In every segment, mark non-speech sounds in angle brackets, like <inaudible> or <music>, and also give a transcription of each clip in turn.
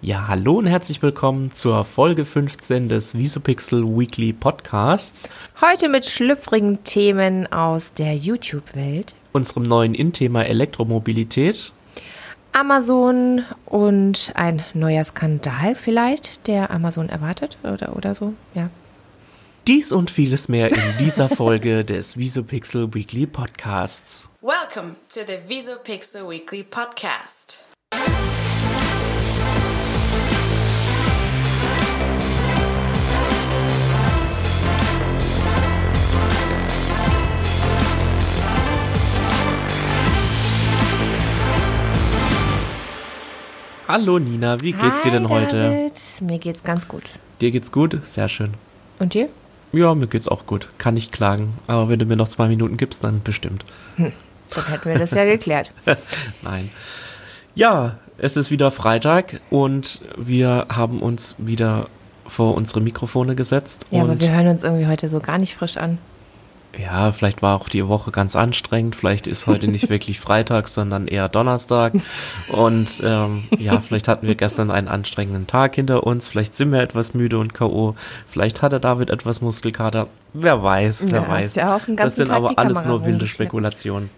Ja, hallo und herzlich willkommen zur Folge 15 des Visopixel Weekly Podcasts. Heute mit schlüpfrigen Themen aus der YouTube-Welt. Unserem neuen In-Thema Elektromobilität. Amazon und ein neuer Skandal vielleicht, der Amazon erwartet oder, oder so, ja. Dies und vieles mehr in dieser <laughs> Folge des Visopixel Weekly Podcasts. Welcome to the Visopixel Weekly Podcast. Hallo Nina, wie geht's dir denn Hi, heute? David. Mir geht's ganz gut. Dir geht's gut? Sehr schön. Und dir? Ja, mir geht's auch gut. Kann nicht klagen. Aber wenn du mir noch zwei Minuten gibst, dann bestimmt. Dann hätten wir das ja <laughs> geklärt. Nein. Ja, es ist wieder Freitag und wir haben uns wieder vor unsere Mikrofone gesetzt. Ja, aber wir hören uns irgendwie heute so gar nicht frisch an. Ja, vielleicht war auch die Woche ganz anstrengend. Vielleicht ist heute nicht <laughs> wirklich Freitag, sondern eher Donnerstag. Und ähm, ja, vielleicht hatten wir gestern einen anstrengenden Tag hinter uns. Vielleicht sind wir etwas müde und K.O. Vielleicht hatte David etwas Muskelkater. Wer weiß, wer Ja, weiß. ist ja das sind Tag aber alles Kamera nur wilde. Spekulationen.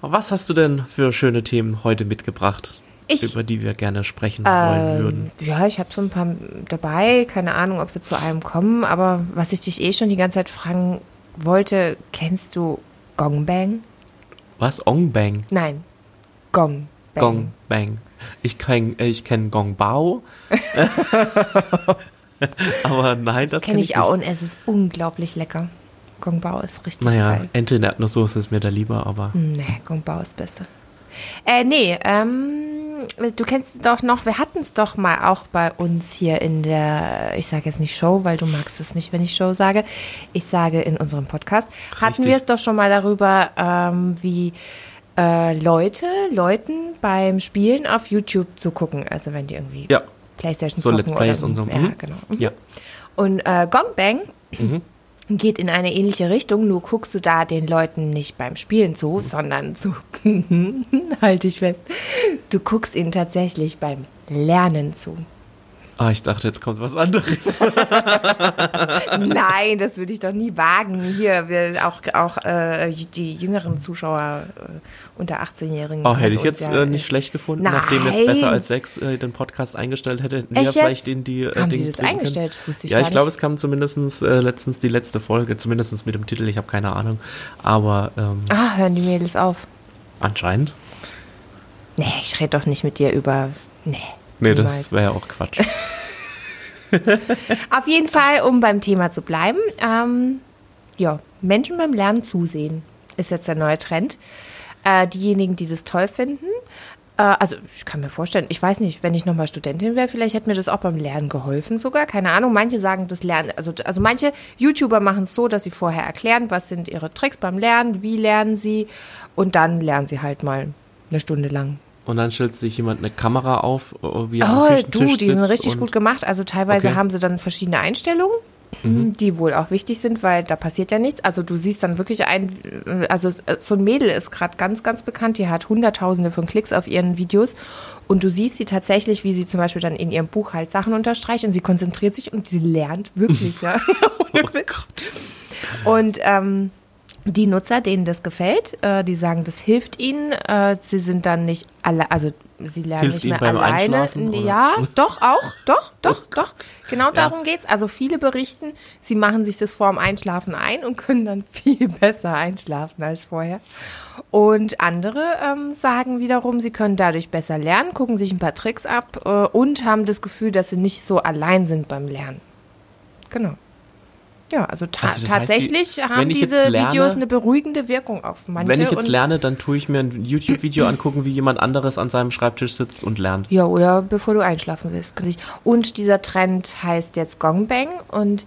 Was hast du denn für schöne Themen heute mitgebracht, Ich- über die wir gerne sprechen wollen würden? Ja, ich habe so ein paar dabei. Keine Ahnung, ob wir zu einem kommen. Aber was ich dich eh schon die ganze Zeit fragen wollte, kennst du Gong Bang? Was? Ong Bang? Nein, Gong Bang. Gong Bang. Ich kenn, äh, ich kenn Gong Bao. <laughs> Aber nein, das Kenne kenne ich auch und es ist unglaublich lecker. Gong Bao ist richtig Naja, geil. Ente in Erdnusssoße ist mir da lieber, aber Nee, Gong Bao ist besser. Äh, nee, ähm, du kennst es doch noch, wir hatten es doch mal auch bei uns hier in der, ich sage jetzt nicht Show, weil du magst es nicht, wenn ich Show sage. Ich sage in unserem Podcast. Hatten Richtig. wir es doch schon mal darüber, ähm, wie äh, Leute, Leuten beim Spielen auf YouTube zugucken. Also wenn die irgendwie ja, Playstation so Let's Plays und so. Ja, genau. Ja. Und äh, Gong Bang Mhm. Geht in eine ähnliche Richtung, nur guckst du da den Leuten nicht beim Spielen zu, sondern zu, <laughs> halte ich fest, du guckst ihnen tatsächlich beim Lernen zu. Ah, ich dachte, jetzt kommt was anderes. <laughs> Nein, das würde ich doch nie wagen. Hier, wir auch, auch äh, die jüngeren Zuschauer äh, unter 18-Jährigen. Oh, hätte ich jetzt ja, äh, nicht schlecht gefunden, Nein. nachdem jetzt besser als sechs äh, den Podcast eingestellt hätte. hätten wir Echt vielleicht in die äh, Haben Sie das eingestellt? Wusste ich ja, ich glaube, es kam zumindest äh, letztens die letzte Folge, zumindest mit dem Titel. Ich habe keine Ahnung, aber ähm, Ah, hören die Mädels auf. anscheinend. Nee, ich rede doch nicht mit dir über. Nee. Nee, das wäre ja auch Quatsch. <laughs> Auf jeden Fall, um beim Thema zu bleiben, ähm, ja, Menschen beim Lernen zusehen ist jetzt der neue Trend. Äh, diejenigen, die das toll finden, äh, also ich kann mir vorstellen, ich weiß nicht, wenn ich nochmal Studentin wäre, vielleicht hätte mir das auch beim Lernen geholfen sogar, keine Ahnung. Manche sagen, das Lernen, also, also manche YouTuber machen es so, dass sie vorher erklären, was sind ihre Tricks beim Lernen, wie lernen sie und dann lernen sie halt mal eine Stunde lang Und dann stellt sich jemand eine Kamera auf, äh, wie er am Oh, Küchentisch du, die sind richtig gut gemacht. Also teilweise Okay. Mhm. haben sie dann verschiedene Einstellungen, die wohl auch wichtig sind, weil da passiert ja nichts. Also du siehst dann wirklich ein, also äh, so ein Mädel ist gerade ganz, ganz bekannt, die hat Hunderttausende von Klicks auf ihren Videos und du siehst sie tatsächlich, wie sie zum Beispiel dann in ihrem Buch halt Sachen unterstreicht und sie konzentriert sich und sie lernt wirklich, <laughs> ja. Oh. <laughs> Gott. Und ähm, die Nutzer, denen das gefällt, äh, die sagen, das hilft ihnen. Äh, sie sind dann nicht alle, also sie lernen hilft nicht ihnen mehr beim alleine. Ja, doch, auch, doch, doch, <laughs> doch. Genau darum geht's. Also viele berichten, sie machen sich das vorm Einschlafen ein und können dann <laughs> viel besser einschlafen als vorher. Und andere ähm, sagen wiederum, sie können dadurch besser lernen, gucken sich ein paar Tricks ab äh, und haben das Gefühl, dass sie nicht so allein sind beim Lernen. Genau. Ja, also, ta Also heißt, tatsächlich wenn haben diese lerne- Videos eine beruhigende Wirkung auf manche. Wenn ich jetzt lerne, dann tue ich mir ein YouTube-Video angucken, wie jemand anderes an seinem Schreibtisch sitzt und lernt. Ja, oder bevor du einschlafen willst. Und dieser Trend heißt jetzt Gongbang und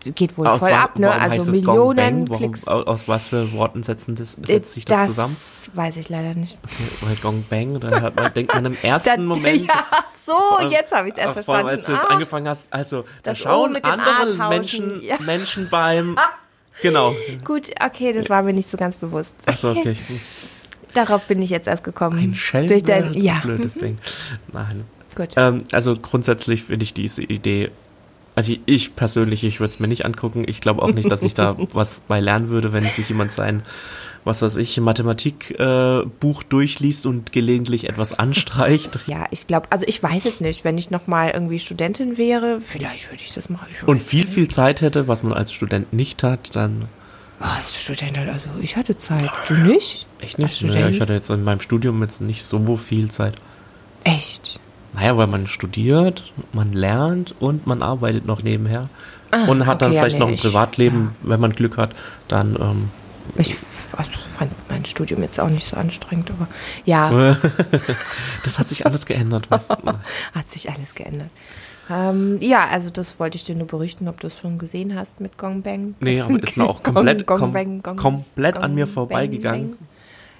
geht wohl Aus voll wa- ab, ne? Also es Millionen? Warum, Klicks. aus was für Worten setzen das, setzt sich das, zusammen? weiß ich leider nicht. <laughs> Weil Gong Bang, dann hat man, denkt man im <laughs> ersten Moment. ja, so, jetzt habe ich es erst vor verstanden. als du jetzt Ah, angefangen hast, also da Das schauen andere Menschen, ja. Menschen beim. <laughs> Genau. gut, okay, das war mir nicht so ganz bewusst. Achso, okay. Darauf bin ich jetzt erst gekommen. Ein Schelm, Durch dein, ja. blödes Ding. Nein. Gut. Ähm, also grundsätzlich finde ich diese Idee, also ich, ich persönlich, ich würde es mir nicht angucken. Ich glaube auch nicht, dass ich da <laughs> was bei lernen würde, wenn sich jemand sein, was weiß ich, Mathematikbuch äh, durchliest und gelegentlich etwas anstreicht. <laughs> Ja, ich glaube, also ich weiß es nicht. Wenn ich nochmal irgendwie Studentin wäre, vielleicht würde ich das machen. Ich Und viel, nicht. viel Zeit hätte, was man als Student nicht hat, dann Ah, als Studentin, also ich hatte Zeit. Du nicht? echt nicht. Naja, Student? ich hatte jetzt in meinem Studium jetzt nicht so viel Zeit. Echt? Naja, weil man studiert, man lernt und man arbeitet noch nebenher. Ah, und hat dann okay, ja, vielleicht nee, noch ein ich- Privatleben, ja. wenn man Glück hat, dann ähm, Ich also, fand mein Studium jetzt auch nicht so anstrengend, aber ja, <laughs> das hat sich alles geändert. Weißt du? <laughs> hat sich alles geändert. Ähm, ja, also das wollte ich dir nur berichten, ob du es schon gesehen hast mit Gong Bang. Nee, aber ist mir auch <laughs> komplett, Gong, kom Bang, Gong, komplett an Gong, mir Bang, vorbeigegangen. Bang. Al-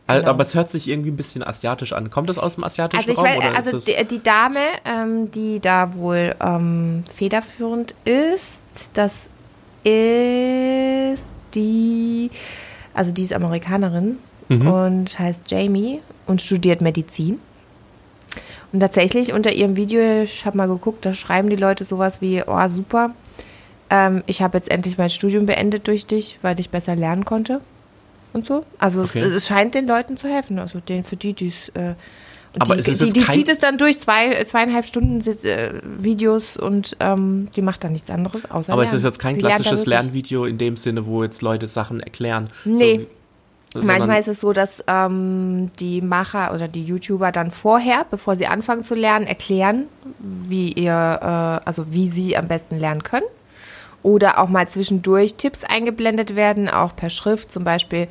Genau. Aber es hört sich irgendwie ein bisschen asiatisch an. Kommt das aus dem asiatischen Also ich Raum weiß, oder also die, die Dame, ähm, die da wohl ähm, federführend ist, das ist die, also die ist Amerikanerin Mhm. und heißt Jamie und studiert Medizin. Und tatsächlich unter ihrem Video, ich habe mal geguckt, da schreiben die Leute sowas wie, oh super, ähm, ich habe jetzt endlich mein Studium beendet durch dich, weil ich besser lernen konnte und so. Also Okay. es, es scheint den Leuten zu helfen, also den für die, die es äh, Aber die, es die, die zieht es dann durch zwei, zweieinhalb Stunden äh, Videos und ähm, sie macht dann nichts anderes außer aber es lernen. ist jetzt kein Sie klassisches. Lernvideo in dem Sinne, wo jetzt Leute Sachen erklären. Nee. So, Manchmal ist es so, dass ähm, die Macher oder die YouTuber dann vorher, bevor sie anfangen zu lernen, erklären, wie ihr, äh, also wie sie am besten lernen können. Oder auch mal zwischendurch Tipps eingeblendet werden, auch per Schrift. Zum Beispiel,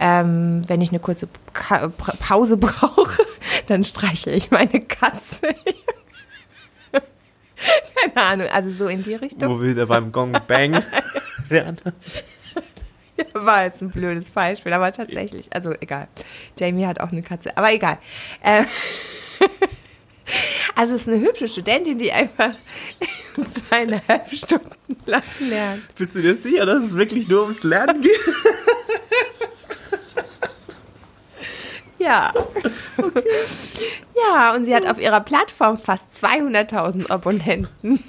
ähm, wenn ich eine kurze Ka Pa- Pause <laughs> brauche, dann streiche ich meine Katze. <laughs> Keine Ahnung, also so in die Richtung. wo will der beim Gong Bang? <laughs> War jetzt ein blödes Beispiel, aber tatsächlich, also egal. Jamie hat auch eine Katze, aber egal. Ähm, also es ist eine hübsche Studentin, die einfach zweieinhalb Stunden lang lernt. Bist du dir sicher, dass es wirklich nur ums Lernen geht? Ja. Ja, und sie hat auf ihrer Plattform fast 200.000 Abonnenten.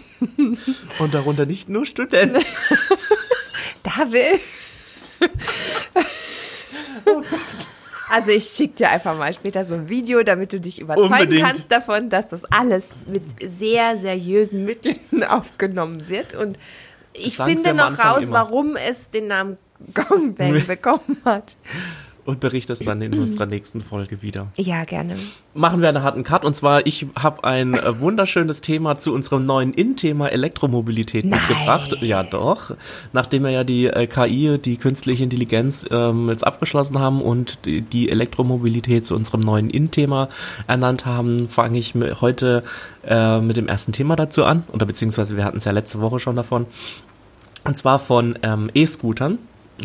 Und darunter nicht nur Studenten. Da will. Also ich schicke dir einfach mal später so ein Video, damit du dich überzeugen Unbedingt. kannst davon, dass das alles mit sehr seriösen Mitteln <laughs> aufgenommen wird. Und ich finde noch raus, immer. warum es den Namen Gongbang bekommen hat. Und berichtest dann in <clears throat> unserer nächsten Folge wieder. Ja, gerne. Machen wir einen harten Cut. Und zwar, ich habe ein äh, wunderschönes Thema zu unserem neuen In-Thema Elektromobilität Nein. mitgebracht. Ja, doch. Nachdem wir ja die äh, KI, die künstliche Intelligenz, ähm, jetzt abgeschlossen haben und die, die Elektromobilität zu unserem neuen In-Thema ernannt haben, fange ich heute äh, mit dem ersten Thema dazu an. Oder beziehungsweise wir hatten es ja letzte Woche schon davon. Und zwar von ähm, E-Scootern.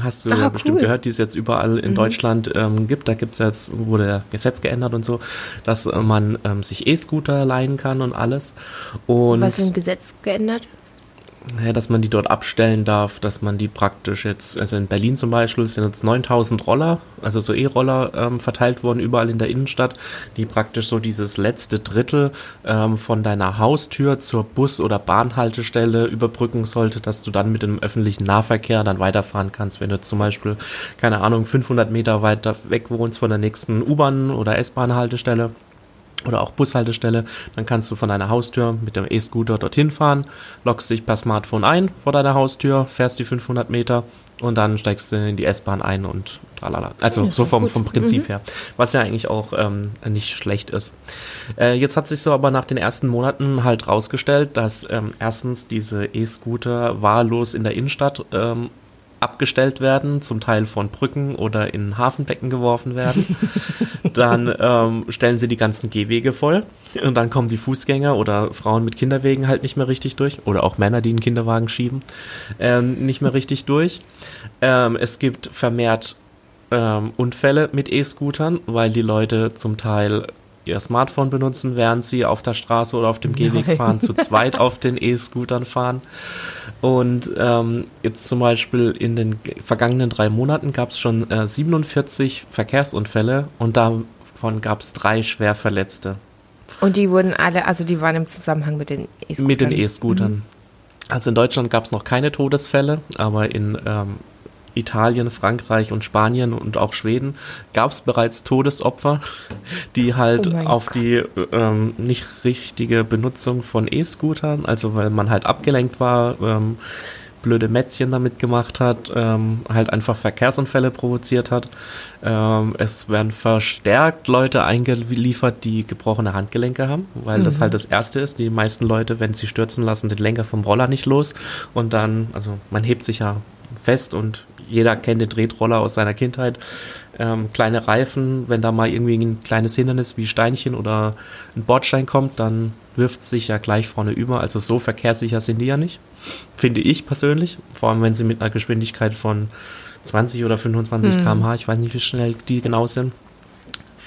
Hast du Ah, ja bestimmt cool. gehört, die es jetzt überall in Deutschland ähm, gibt. Da gibt's jetzt, wurde Gesetz geändert und so, dass äh, man ähm, sich E-Scooter leihen kann und alles. Und Was für ein Gesetz geändert? Dass man die dort abstellen darf, dass man die praktisch jetzt, also in Berlin zum Beispiel sind jetzt 9000 Roller, also so E-Roller ähm, verteilt worden überall in der Innenstadt, die praktisch so dieses letzte Drittel ähm, von deiner Haustür zur Bus- oder Bahnhaltestelle überbrücken sollte, dass du dann mit dem öffentlichen Nahverkehr dann weiterfahren kannst, wenn du zum Beispiel, keine Ahnung, 500 Meter weiter weg wohnst von der nächsten U-Bahn- oder S-Bahn-Haltestelle oder auch Bushaltestelle, dann kannst du von deiner Haustür mit dem E-Scooter dorthin fahren, loggst dich per Smartphone ein vor deiner Haustür, fährst die 500 Meter und dann steigst du in die S-Bahn ein und tralala. Also so vom, vom Prinzip her, was ja eigentlich auch ähm, nicht schlecht ist. Äh, jetzt hat sich so aber nach den ersten Monaten halt rausgestellt, dass ähm, erstens diese E-Scooter wahllos in der Innenstadt ähm, abgestellt werden, zum Teil von Brücken oder in Hafenbecken geworfen werden. <laughs> dann ähm, stellen sie die ganzen Gehwege voll und dann kommen die Fußgänger oder Frauen mit Kinderwegen halt nicht mehr richtig durch oder auch Männer, die einen Kinderwagen schieben, ähm, nicht mehr richtig durch. Ähm, es gibt vermehrt ähm, Unfälle mit E-Scootern, weil die Leute zum Teil ihr Smartphone benutzen, während sie auf der Straße oder auf dem Gehweg Nein. fahren, zu zweit auf den <laughs> E-Scootern fahren. Und ähm, jetzt zum Beispiel in den vergangenen drei Monaten gab es schon äh, 47 Verkehrsunfälle und davon gab es drei Schwerverletzte Und die wurden alle, also die waren im Zusammenhang mit den E-Scootern. mit den E-Scootern. Also in Deutschland gab es noch keine Todesfälle, aber in ähm, Italien, Frankreich und Spanien und auch Schweden gab es bereits Todesopfer, die halt Oh auf Gott. die ähm, nicht richtige Benutzung von E-Scootern, also weil man halt abgelenkt war, ähm, blöde Mätzchen damit gemacht hat, ähm, halt einfach Verkehrsunfälle provoziert hat. Ähm, es werden verstärkt Leute eingeliefert, die gebrochene Handgelenke haben, weil das halt das Erste ist. Die meisten Leute, wenn sie stürzen lassen, den Lenker vom Roller nicht los und dann, also man hebt sich ja fest und jeder kennt den Tretroller aus seiner Kindheit. Ähm, kleine Reifen, wenn da mal irgendwie ein kleines Hindernis wie Steinchen oder ein Bordstein kommt, dann wirft sich ja gleich vorne über. Also so verkehrssicher sind die ja nicht, finde ich persönlich. Vor allem, wenn sie mit einer Geschwindigkeit von 20 oder 25 km/h, ich weiß nicht, wie schnell die genau sind,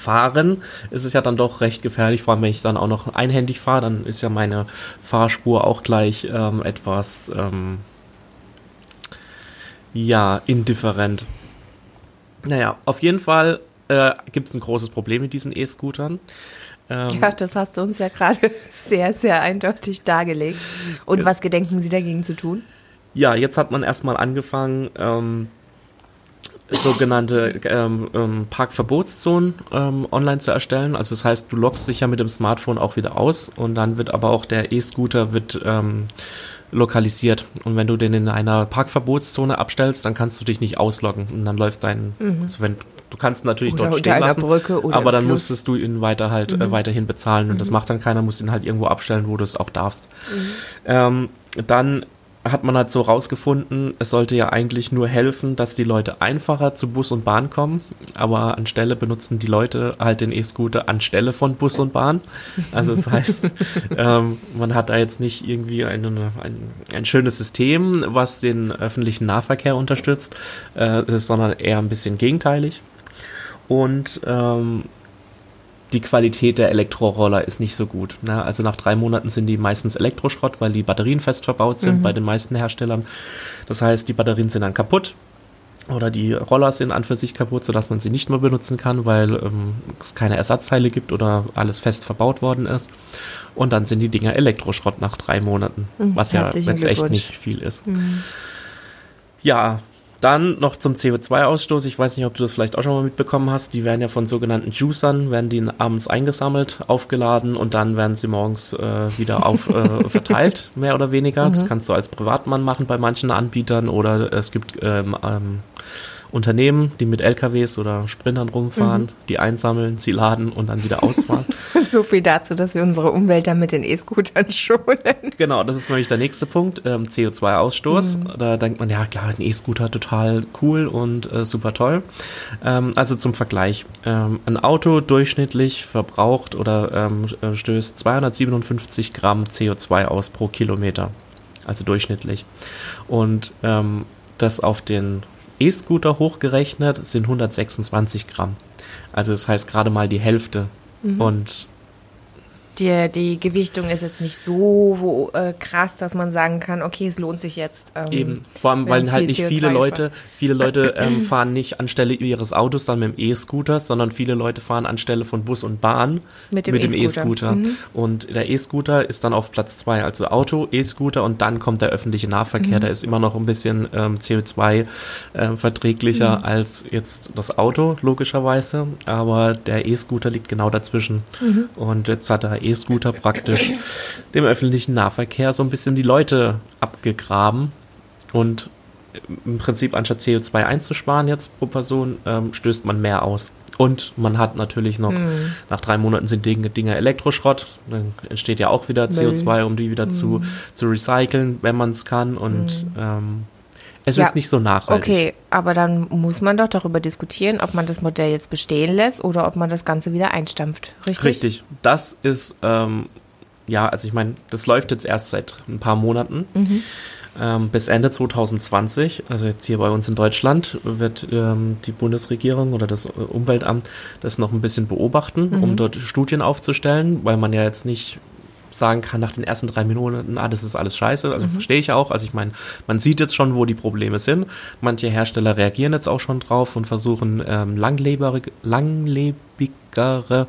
fahren, ist es ja dann doch recht gefährlich. Vor allem, wenn ich dann auch noch einhändig fahre, dann ist ja meine Fahrspur auch gleich ähm, etwas, ähm, ja, indifferent. Naja, auf jeden Fall äh, gibt es ein großes Problem mit diesen E-Scootern. Ähm, Ja, das hast du uns ja gerade <laughs> sehr, sehr eindeutig dargelegt. Und was gedenken Sie dagegen zu tun? Ja, jetzt hat man erstmal angefangen, ähm, sogenannte ähm, ähm, Parkverbotszonen ähm, online zu erstellen. Also das heißt, du loggst dich ja mit dem Smartphone auch wieder aus und dann wird aber auch der E-Scooter wird ähm, lokalisiert. Und wenn du den in einer Parkverbotszone abstellst, dann kannst du dich nicht ausloggen. Und dann läuft dein, also wenn du kannst natürlich Oder dort stehen lassen, aber dann musstest du ihn weiter halt äh, weiterhin bezahlen. Und das macht dann keiner, muss ihn halt irgendwo abstellen, wo du es auch darfst. Ähm, dann hat man halt so rausgefunden, es sollte ja eigentlich nur helfen, dass die Leute einfacher zu Bus und Bahn kommen, aber anstelle benutzen die Leute halt den E-Scooter anstelle von Bus und Bahn. Also das heißt, <laughs> ähm, man hat da jetzt nicht irgendwie eine, ein, ein schönes System, was den öffentlichen Nahverkehr unterstützt, äh, sondern eher ein bisschen gegenteilig. Und ähm, die Qualität der Elektroroller ist nicht so gut. Ne? Also nach drei Monaten sind die meistens Elektroschrott, weil die Batterien fest verbaut sind bei den meisten Herstellern. Das heißt, die Batterien sind dann kaputt oder die Roller sind an für sich kaputt, sodass man sie nicht mehr benutzen kann, weil ähm, es keine Ersatzteile gibt oder alles fest verbaut worden ist. Und dann sind die Dinger Elektroschrott nach drei Monaten, was ja jetzt echt nicht viel ist. Ja, dann noch zum CO2-Ausstoß. Ich weiß nicht, ob du das vielleicht auch schon mal mitbekommen hast. Die werden ja von sogenannten Juicern, werden die abends eingesammelt, aufgeladen und dann werden sie morgens äh, wieder auf, äh, <laughs> verteilt, mehr oder weniger. Das kannst du als Privatmann machen bei manchen Anbietern oder es gibt ähm, ähm, Unternehmen, die mit LKWs oder Sprintern rumfahren, die einsammeln, sie laden und dann wieder ausfahren. <laughs> So viel dazu, dass wir unsere Umwelt dann mit den E-Scootern schonen. Genau, das ist nämlich der nächste Punkt, ähm, CO2-Ausstoß. Da denkt man, ja klar, ein E-Scooter total cool und äh, super toll. Ähm, also zum Vergleich, ähm, ein Auto durchschnittlich verbraucht oder ähm, äh, stößt 257 Gramm CO2 aus pro Kilometer, also durchschnittlich. Und ähm, das auf den E-Scooter hochgerechnet sind 126 Gramm. Also das heißt gerade mal die Hälfte. Und Die, die Gewichtung ist jetzt nicht so äh, krass, dass man sagen kann, okay, es lohnt sich jetzt. Ähm, Eben, vor allem, weil halt nicht viele CO2 Leute, viele Leute <clears throat> ähm, fahren nicht anstelle ihres Autos dann mit dem E-Scooter, sondern viele Leute fahren anstelle von Bus und Bahn Mit dem E-Scooter. E-Scooter. Und der E-Scooter ist dann auf Platz zwei, also Auto, E-Scooter und dann kommt der öffentliche Nahverkehr. Der ist immer noch ein bisschen ähm, CO2 äh, verträglicher als jetzt das Auto, logischerweise. Aber der E-Scooter liegt genau dazwischen. Und jetzt hat der E-Scooter praktisch dem öffentlichen Nahverkehr so ein bisschen die Leute abgegraben und im Prinzip anstatt CO2 einzusparen jetzt pro Person, ähm, stößt man mehr aus. Und man hat natürlich noch, nach drei Monaten sind Dinge, Dinge Elektroschrott, dann entsteht ja auch wieder Müll. CO2, um die wieder zu, zu recyceln, wenn man es kann. Und ähm, es Ja, ist nicht so nachhaltig. Okay, aber dann muss man doch darüber diskutieren, ob man das Modell jetzt bestehen lässt oder ob man das Ganze wieder einstampft. Richtig? Richtig. Das ist, ähm, ja, also ich meine, das läuft jetzt erst seit ein paar Monaten. Ähm, bis Ende 2020, also jetzt hier bei uns in Deutschland, wird ähm, die Bundesregierung oder das Umweltamt das noch ein bisschen beobachten, Mhm. um dort Studien aufzustellen, weil man ja jetzt nicht sagen kann nach den ersten drei Minuten, ah, das ist alles scheiße. Mhm. Also verstehe ich auch. Also ich meine, man sieht jetzt schon, wo die Probleme sind. Manche Hersteller reagieren jetzt auch schon drauf und versuchen ähm, langlebige, langlebigere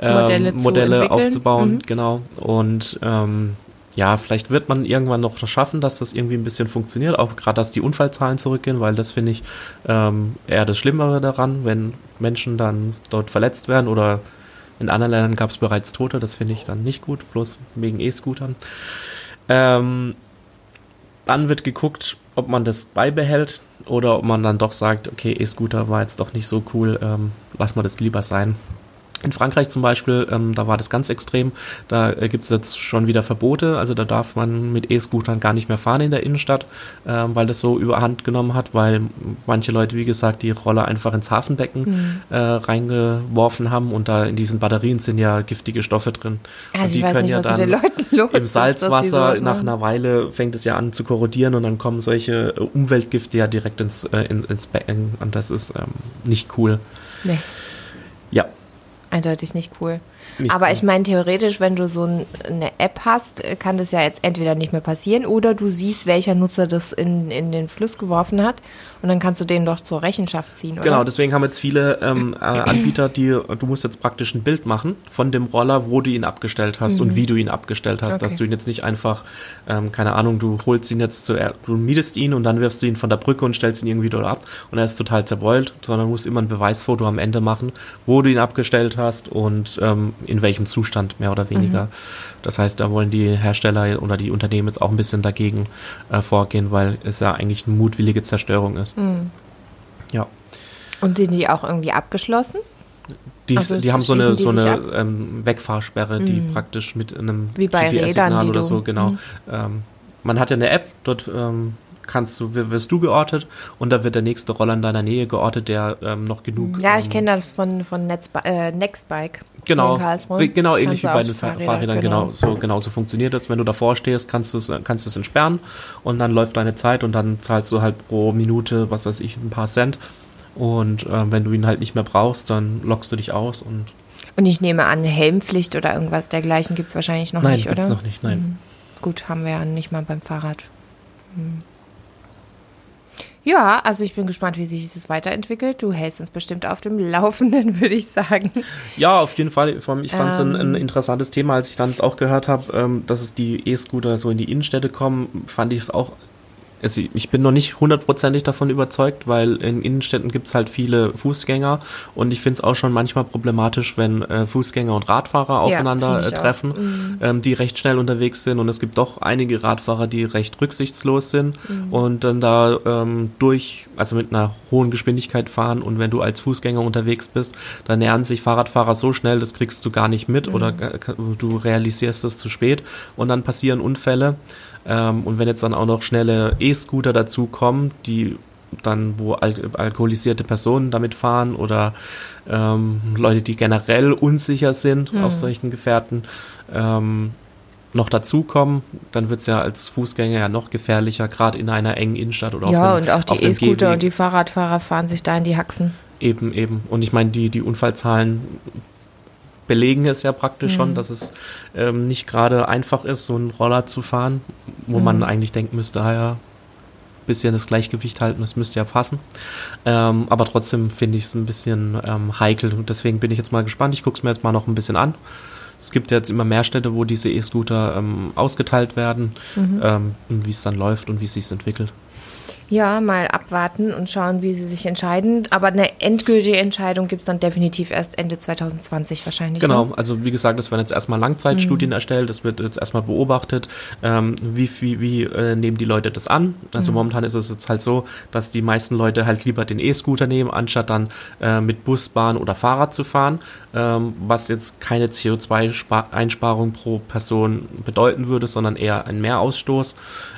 ähm, Modelle Modelle aufzubauen. Mhm. Genau. Und ähm, ja, vielleicht wird man irgendwann noch schaffen, dass das irgendwie ein bisschen funktioniert. Auch gerade, dass die Unfallzahlen zurückgehen, weil das finde ich ähm, eher das Schlimmere daran, wenn Menschen dann dort verletzt werden oder in anderen Ländern gab es bereits Tote, das finde ich dann nicht gut, bloß wegen E-Scootern. Ähm, dann wird geguckt, ob man das beibehält oder ob man dann doch sagt, okay, E-Scooter war jetzt doch nicht so cool, ähm, lass mal das lieber sein. In Frankreich zum Beispiel, ähm, da war das ganz extrem. Da äh, gibt es jetzt schon wieder Verbote. Also da darf man mit E-Scootern gar nicht mehr fahren in der Innenstadt, ähm, weil das so überhand genommen hat, weil manche Leute, wie gesagt, die Roller einfach ins Hafenbecken äh, reingeworfen haben und da in diesen Batterien sind ja giftige Stoffe drin. Also und die können nicht, ja dann <laughs> im Salzwasser nach einer Weile fängt es ja an zu korrodieren und dann kommen solche äh, Umweltgifte ja direkt ins, äh, in, ins Becken und das ist ähm, nicht cool. Nee, Ja, eindeutig nicht cool. Nicht Aber cool. ich meine, theoretisch, wenn du so ein, eine App hast, äh, kann das ja jetzt entweder nicht mehr passieren oder du siehst, welcher Nutzer das in, in den Fluss geworfen hat und dann kannst du den doch zur Rechenschaft ziehen, oder? Genau, deswegen haben jetzt viele ähm, äh, Anbieter, die, du musst jetzt praktisch ein Bild machen von dem Roller, wo du ihn abgestellt hast und wie du ihn abgestellt hast, dass Okay. du ihn jetzt nicht einfach, ähm, keine Ahnung, du holst ihn jetzt zu, du mietest ihn und dann wirfst du ihn von der Brücke und stellst ihn irgendwie dort ab und er ist total zerbeult, sondern du musst immer ein Beweisfoto am Ende machen, wo du ihn abgestellt hast und ähm, in welchem Zustand mehr oder weniger. Das heißt, da wollen die Hersteller oder die Unternehmen jetzt auch ein bisschen dagegen äh, vorgehen, weil es ja eigentlich eine mutwillige Zerstörung ist. Ja. Und sind die auch irgendwie abgeschlossen? Die, Also die haben so eine, so eine ähm, Wegfahrsperre, die praktisch mit einem GPS-Signal oder so, genau. Mhm. Ähm, man hat ja eine App, dort ähm, kannst du, wirst du geortet und da wird der nächste Roller in deiner Nähe geortet, der ähm, noch genug. Ja, ich ähm, kenne das von, von Netzbi äh, Nextbike. Genau, genau ähnlich wie bei den Fahr- Fahrräder, Fahrrädern, genau. so genauso funktioniert das. Wenn du davor stehst, kannst du es kannst du es entsperren und dann läuft deine Zeit und dann zahlst du halt pro Minute, was weiß ich, ein paar Cent. Und ähm, wenn du ihn halt nicht mehr brauchst, dann lockst du dich aus und Und ich nehme an, Helmpflicht oder irgendwas dergleichen gibt es wahrscheinlich noch nein, nicht, gibt's oder? noch nicht, nein. Mhm. Gut, haben wir ja nicht mal beim Fahrrad. Hm. Ja, also ich bin gespannt, wie sich das weiterentwickelt. Du hältst uns bestimmt auf dem Laufenden, <laughs> würde ich sagen. Ja, auf jeden Fall. Ich fand es ein, ein Ähm. interessantes Thema, als ich dann jetzt auch gehört habe, ähm, dass es die E-Scooter so in die Innenstädte kommen, fand ich es auch. Also ich bin noch nicht hundertprozentig davon überzeugt, weil in Innenstädten gibt es halt viele Fußgänger. Und ich finde es auch schon manchmal problematisch, wenn äh, Fußgänger und Radfahrer aufeinander find äh, treffen, ähm, die recht schnell unterwegs sind. Und es gibt doch einige Radfahrer, die recht rücksichtslos sind und dann da ähm, durch, also mit einer hohen Geschwindigkeit fahren. Und wenn du als Fußgänger unterwegs bist, dann nähern sich Fahrradfahrer so schnell, das kriegst du gar nicht mit oder äh, du realisierst es zu spät. Und dann passieren Unfälle. Ähm, und wenn jetzt dann auch noch schnelle E-Scooter dazukommen, die dann, wo al alkoholisierte Personen damit fahren oder ähm, Leute, die generell unsicher sind auf solchen Gefährten, ähm, noch dazukommen, dann wird's ja als Fußgänger ja noch gefährlicher, gerade in einer engen Innenstadt oder ja, auf einem, und auch die E-Scooter und die Fahrradfahrer fahren sich da in die Haxen. Eben, eben. Und ich meine, die, die Unfallzahlen belegen es ja praktisch Mhm. schon, dass es ähm, nicht gerade einfach ist, so einen Roller zu fahren, wo man Mhm. eigentlich denken müsste, ah ja, bisschen das Gleichgewicht halten, das müsste ja passen. Ähm, aber trotzdem finde ich es ein bisschen ähm, heikel und deswegen bin ich jetzt mal gespannt. Ich gucke es mir jetzt mal noch ein bisschen an. Es gibt jetzt immer mehr Städte, wo diese E-Scooter ähm, ausgeteilt werden, Mhm. ähm, und wie es dann läuft und wie es sich entwickelt. Ja, mal abwarten und schauen, wie sie sich entscheiden. Aber eine endgültige Entscheidung gibt es dann definitiv erst Ende 2020 wahrscheinlich. Genau, Ne? also wie gesagt, es werden jetzt erstmal Langzeitstudien erstellt, das wird jetzt erstmal beobachtet, ähm, wie, wie, wie äh, nehmen die Leute das an. Also momentan ist es jetzt halt so, dass die meisten Leute halt lieber den E-Scooter nehmen, anstatt dann äh, mit Bus, Bahn oder Fahrrad zu fahren, ähm, was jetzt keine CO2-Einsparung pro Person bedeuten würde, sondern eher ein Mehrausstoß.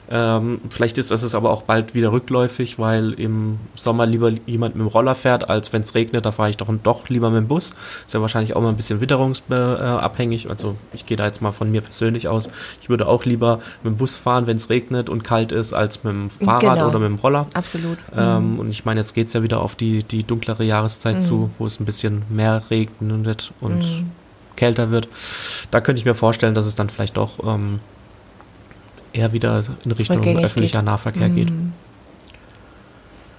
Ähm, vielleicht ist das es aber auch bald wieder rückläufig, weil im Sommer lieber jemand mit dem Roller fährt, als wenn es regnet, da fahre ich doch, doch lieber mit dem Bus. Ist ja wahrscheinlich auch mal ein bisschen witterungsabhängig. Also ich gehe da jetzt mal von mir persönlich aus. Ich würde auch lieber mit dem Bus fahren, wenn es regnet und kalt ist, als mit dem Fahrrad Genau. oder mit dem Roller. Absolut. Ähm, und ich meine, jetzt geht's ja wieder auf die, die dunklere Jahreszeit zu, wo es ein bisschen mehr regnet und kälter wird. Da könnte ich mir vorstellen, dass es dann vielleicht doch ähm, eher wieder in Richtung öffentlicher geht. Nahverkehr geht.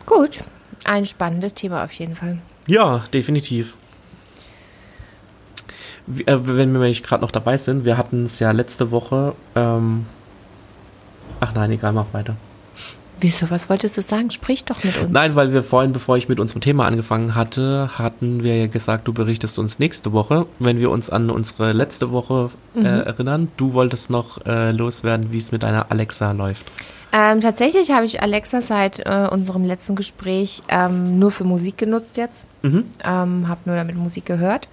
Gut, ein spannendes Thema auf jeden Fall. Ja, definitiv. Äh, Wenn wir gerade noch dabei sind, wir hatten es ja letzte Woche. Ähm, ach nein, egal, mach weiter. Wieso, was wolltest du sagen? Sprich doch mit uns. Nein, weil wir vorhin, bevor ich mit unserem Thema angefangen hatte, hatten wir ja gesagt, du berichtest uns nächste Woche. Wenn wir uns an unsere letzte Woche äh, erinnern, du wolltest noch äh, loswerden, wie es mit deiner Alexa läuft. Ähm, tatsächlich habe ich Alexa seit äh, unserem letzten Gespräch ähm, nur für Musik genutzt jetzt. Mhm. Ähm, habe nur damit Musik gehört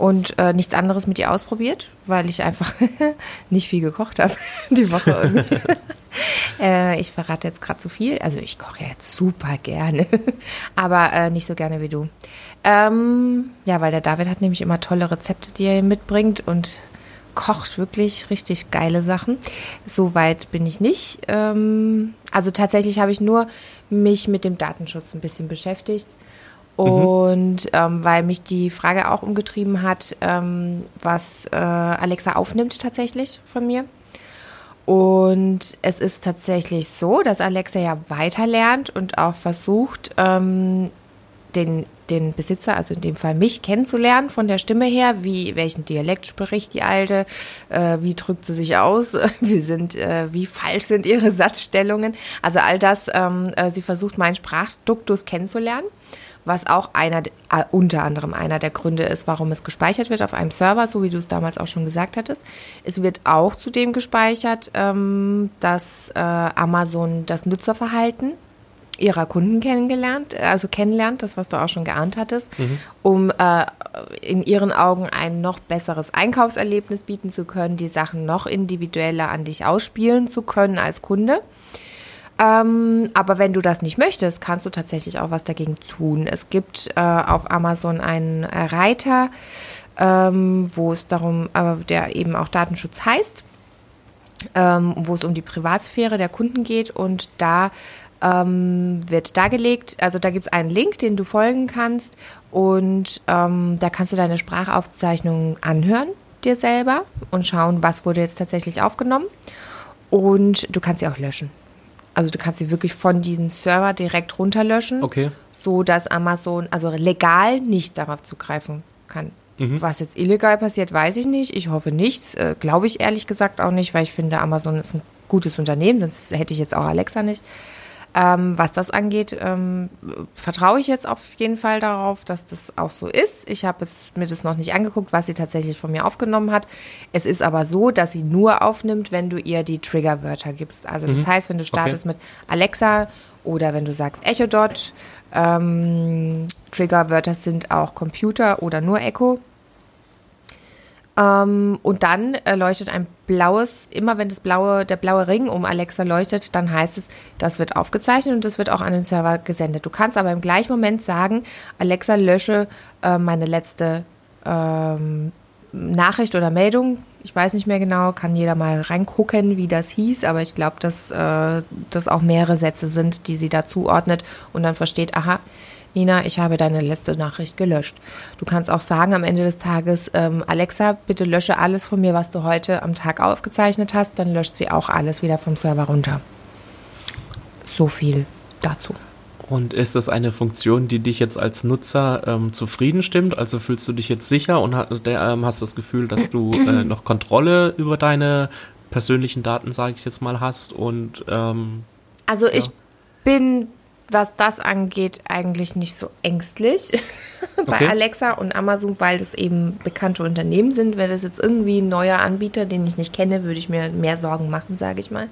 und äh, nichts anderes mit ihr ausprobiert, weil ich einfach <laughs> nicht viel gekocht habe <laughs> die Woche. <laughs> äh, ich verrate jetzt gerade zu viel. Also ich koche ja jetzt super gerne, aber äh, nicht so gerne wie du. Ähm, ja, weil der David hat nämlich immer tolle Rezepte, die er mitbringt und kocht wirklich richtig geile Sachen. So weit bin ich nicht. Ähm, also tatsächlich habe ich nur mich mit dem Datenschutz ein bisschen beschäftigt. Und ähm, weil mich die Frage auch umgetrieben hat, ähm, was äh, Alexa aufnimmt tatsächlich von mir. Und es ist tatsächlich so, dass Alexa ja weiterlernt und auch versucht, ähm, den, den Besitzer, also in dem Fall mich, kennenzulernen von der Stimme her, wie welchen Dialekt spricht die Alte, äh, wie drückt sie sich aus, <laughs> wie sind, äh, wie falsch sind ihre Satzstellungen. Also all das, ähm, äh, sie versucht meinen Sprachduktus kennenzulernen, was auch einer, äh, unter anderem einer der Gründe ist, warum es gespeichert wird auf einem Server, so wie du es damals auch schon gesagt hattest. Es wird auch zudem gespeichert, ähm, dass äh, Amazon das Nutzerverhalten ihrer Kunden kennengelernt, also kennenlernt, das, was du auch schon geahnt hattest, um äh, in ihren Augen ein noch besseres Einkaufserlebnis bieten zu können, die Sachen noch individueller an dich ausspielen zu können als Kunde. Ähm, aber wenn du das nicht möchtest, kannst du tatsächlich auch was dagegen tun. Es gibt äh, auf Amazon einen äh, Reiter, ähm, wo es darum, äh, der eben auch Datenschutz heißt ähm, wo es um die Privatsphäre der Kunden geht und da ähm, wird dargelegt, also da gibt es einen Link, den du folgen kannst und ähm, da kannst du deine Sprachaufzeichnungen anhören dir selber und schauen, was wurde jetzt tatsächlich aufgenommen und du kannst sie auch löschen. Also du kannst sie wirklich von diesem Server direkt runterlöschen Okay. so dass Amazon also legal nicht darauf zugreifen kann. Was jetzt illegal passiert, weiß ich nicht. Ich hoffe nichts. Äh, Glaube ich ehrlich gesagt auch nicht, weil ich finde, Amazon ist ein gutes Unternehmen, sonst hätte ich jetzt auch Alexa nicht. Ähm, was das angeht, ähm, vertraue ich jetzt auf jeden Fall darauf, dass das auch so ist. Ich habe es mir das noch nicht angeguckt, was sie tatsächlich von mir aufgenommen hat. Es ist aber so, dass sie nur aufnimmt, wenn du ihr die Triggerwörter gibst. Also das heißt, wenn du startest mit Alexa oder wenn du sagst Echo Dot, ähm, Triggerwörter sind auch Computer oder nur Echo. Ähm, und dann äh, leuchtet ein blaues, immer wenn das blaue, der blaue Ring um Alexa leuchtet, dann heißt es, das wird aufgezeichnet und das wird auch an den Server gesendet. Du kannst aber im gleichen Moment sagen, Alexa lösche äh, meine letzte ähm, Nachricht oder Meldung. Ich weiß nicht mehr genau, kann jeder mal reingucken, wie das hieß, aber ich glaube, dass äh, das auch mehrere Sätze sind, die sie da zuordnet und dann versteht, aha, Nina, ich habe deine letzte Nachricht gelöscht. Du kannst auch sagen am Ende des Tages, ähm, Alexa, bitte lösche alles von mir, was du heute am Tag aufgezeichnet hast, dann löscht sie auch alles wieder vom Server runter. So viel dazu. Und ist das eine Funktion, die dich jetzt als Nutzer ähm, zufrieden stimmt? Also fühlst du dich jetzt sicher und ähm, hast das Gefühl, dass du <clears throat> äh, noch Kontrolle über deine persönlichen Daten, sage ich jetzt mal, hast? Und ähm, Also ich bin, was das angeht, eigentlich nicht so ängstlich <laughs> bei Okay. Alexa und Amazon, weil das eben bekannte Unternehmen sind. Wäre das jetzt irgendwie ein neuer Anbieter, den ich nicht kenne, würde ich mir mehr Sorgen machen, sage ich mal.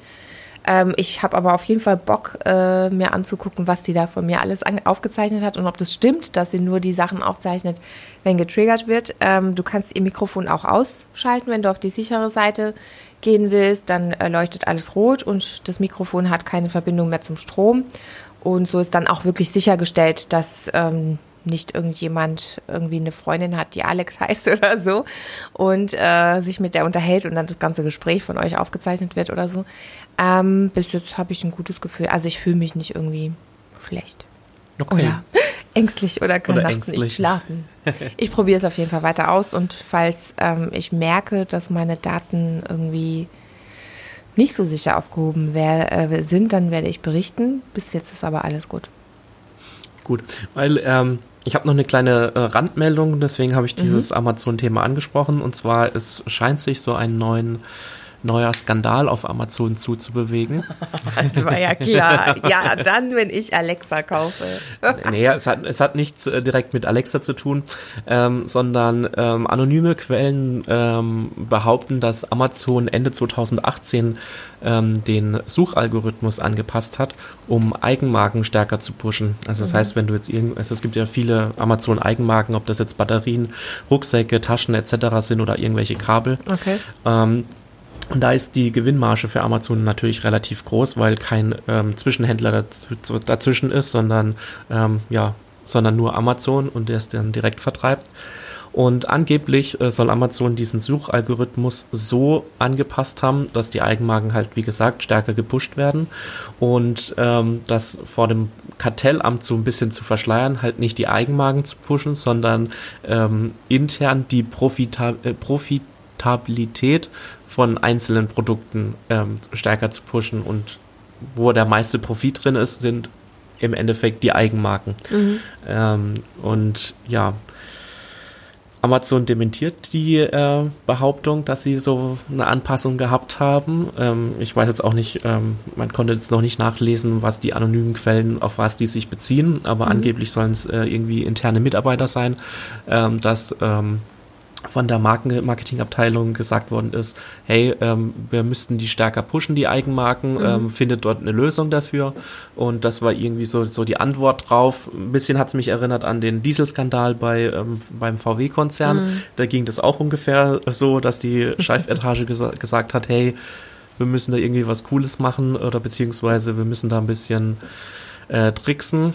Ähm, ich habe aber auf jeden Fall Bock, äh, mir anzugucken, was sie da von mir alles aufgezeichnet hat und ob das stimmt, dass sie nur die Sachen aufzeichnet, wenn getriggert wird. Ähm, du kannst ihr Mikrofon auch ausschalten, wenn du auf die sichere Seite gehen willst, dann äh, leuchtet alles rot und das Mikrofon hat keine Verbindung mehr zum Strom. Und so ist dann auch wirklich sichergestellt, dass ähm, nicht irgendjemand irgendwie eine Freundin hat, die Alex <laughs> heißt oder so und äh, sich mit der unterhält und dann das ganze Gespräch von euch aufgezeichnet wird oder so. Ähm, bis jetzt habe ich ein gutes Gefühl. Also ich fühle mich nicht irgendwie schlecht. Okay. Oder <laughs> ängstlich oder kann Oder nachts ängstlich. nicht schlafen. <laughs> Ich probiere es auf jeden Fall weiter aus und falls ähm, ich merke, dass meine Daten irgendwie nicht so sicher aufgehoben wer, äh, sind, dann werde ich berichten. Bis jetzt ist aber alles gut. Gut, weil ähm, ich habe noch eine kleine äh, Randmeldung, deswegen habe ich dieses Amazon-Thema angesprochen. Und zwar, es scheint sich so ein neuen, neuer Skandal auf Amazon zuzubewegen. <laughs> Das war ja klar. Ja, dann, wenn ich Alexa kaufe. <laughs> nee, es hat, es hat nichts äh, direkt mit Alexa zu tun, ähm, sondern ähm, anonyme Quellen ähm, behaupten, dass Amazon Ende 2018 ähm, den Suchalgorithmus angepasst hat, um Eigenmarken stärker zu pushen. Also das heißt, wenn du jetzt irgend, also es gibt ja viele Amazon-Eigenmarken, ob das jetzt Batterien, Rucksäcke, Taschen etc. sind oder irgendwelche Kabel. Okay. Und da ist die Gewinnmarge für Amazon natürlich relativ groß, weil kein ähm, Zwischenhändler daz dazwischen ist, sondern ähm, ja, sondern nur Amazon und der es dann direkt vertreibt. Und angeblich äh, soll Amazon diesen Suchalgorithmus so angepasst haben, dass die Eigenmarken halt, wie gesagt, stärker gepusht werden und ähm, das vor dem Kartellamt so ein bisschen zu verschleiern, halt nicht die Eigenmarken zu pushen, sondern ähm, intern die Profita äh, Profitabilität von einzelnen Produkten ähm, stärker zu pushen und wo der meiste Profit drin ist, sind im Endeffekt die Eigenmarken. Ähm, und ja, Amazon dementiert die äh, Behauptung, dass sie so eine Anpassung gehabt haben. Ähm, ich weiß jetzt auch nicht, ähm, man konnte jetzt noch nicht nachlesen, was die anonymen Quellen, auf was die sich beziehen, aber angeblich sollen es äh, irgendwie interne Mitarbeiter sein, ähm, dass ähm, von der Marken Marketingabteilung gesagt worden ist, hey, ähm, wir müssten die stärker pushen, die Eigenmarken, ähm, findet dort eine Lösung dafür. Und das war irgendwie so, so die Antwort drauf. Ein bisschen hat es mich erinnert an den Dieselskandal bei, ähm, beim VW-Konzern. Da ging das auch ungefähr so, dass die Chefetage gesa gesagt hat, hey, wir müssen da irgendwie was Cooles machen oder beziehungsweise wir müssen da ein bisschen äh, tricksen.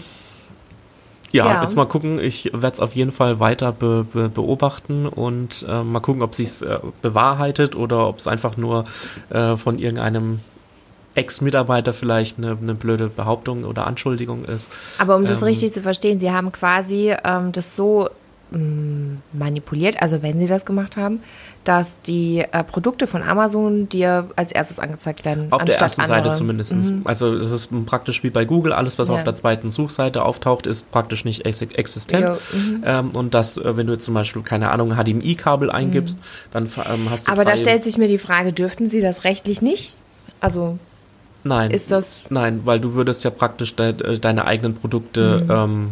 Ja, Ja. jetzt mal gucken. Ich werde es auf jeden Fall weiter be be beobachten und äh, mal gucken, ob sich äh, bewahrheitet oder ob es einfach nur äh, von irgendeinem Ex-Mitarbeiter vielleicht eine, eine blöde Behauptung oder Anschuldigung ist. Aber um das Ähm, richtig zu verstehen, Sie haben quasi ähm, das so manipuliert, also wenn Sie das gemacht haben, dass die äh, Produkte von Amazon dir als erstes angezeigt werden. Auf der ersten Seite andere. zumindest. Mhm. Also es ist praktisch wie bei Google, alles was Ja. auf der zweiten Suchseite auftaucht, ist praktisch nicht ex existent. Mhm. Ähm, und das, äh, wenn du jetzt zum Beispiel, keine Ahnung, HDMI-Kabel eingibst, dann ähm, hast du Mhm. Aber da stellt sich mir die Frage, dürften Sie das rechtlich nicht? Also Nein. Ist das- Nein, weil du würdest ja praktisch de, de, deine eigenen Produkte Mhm. ähm,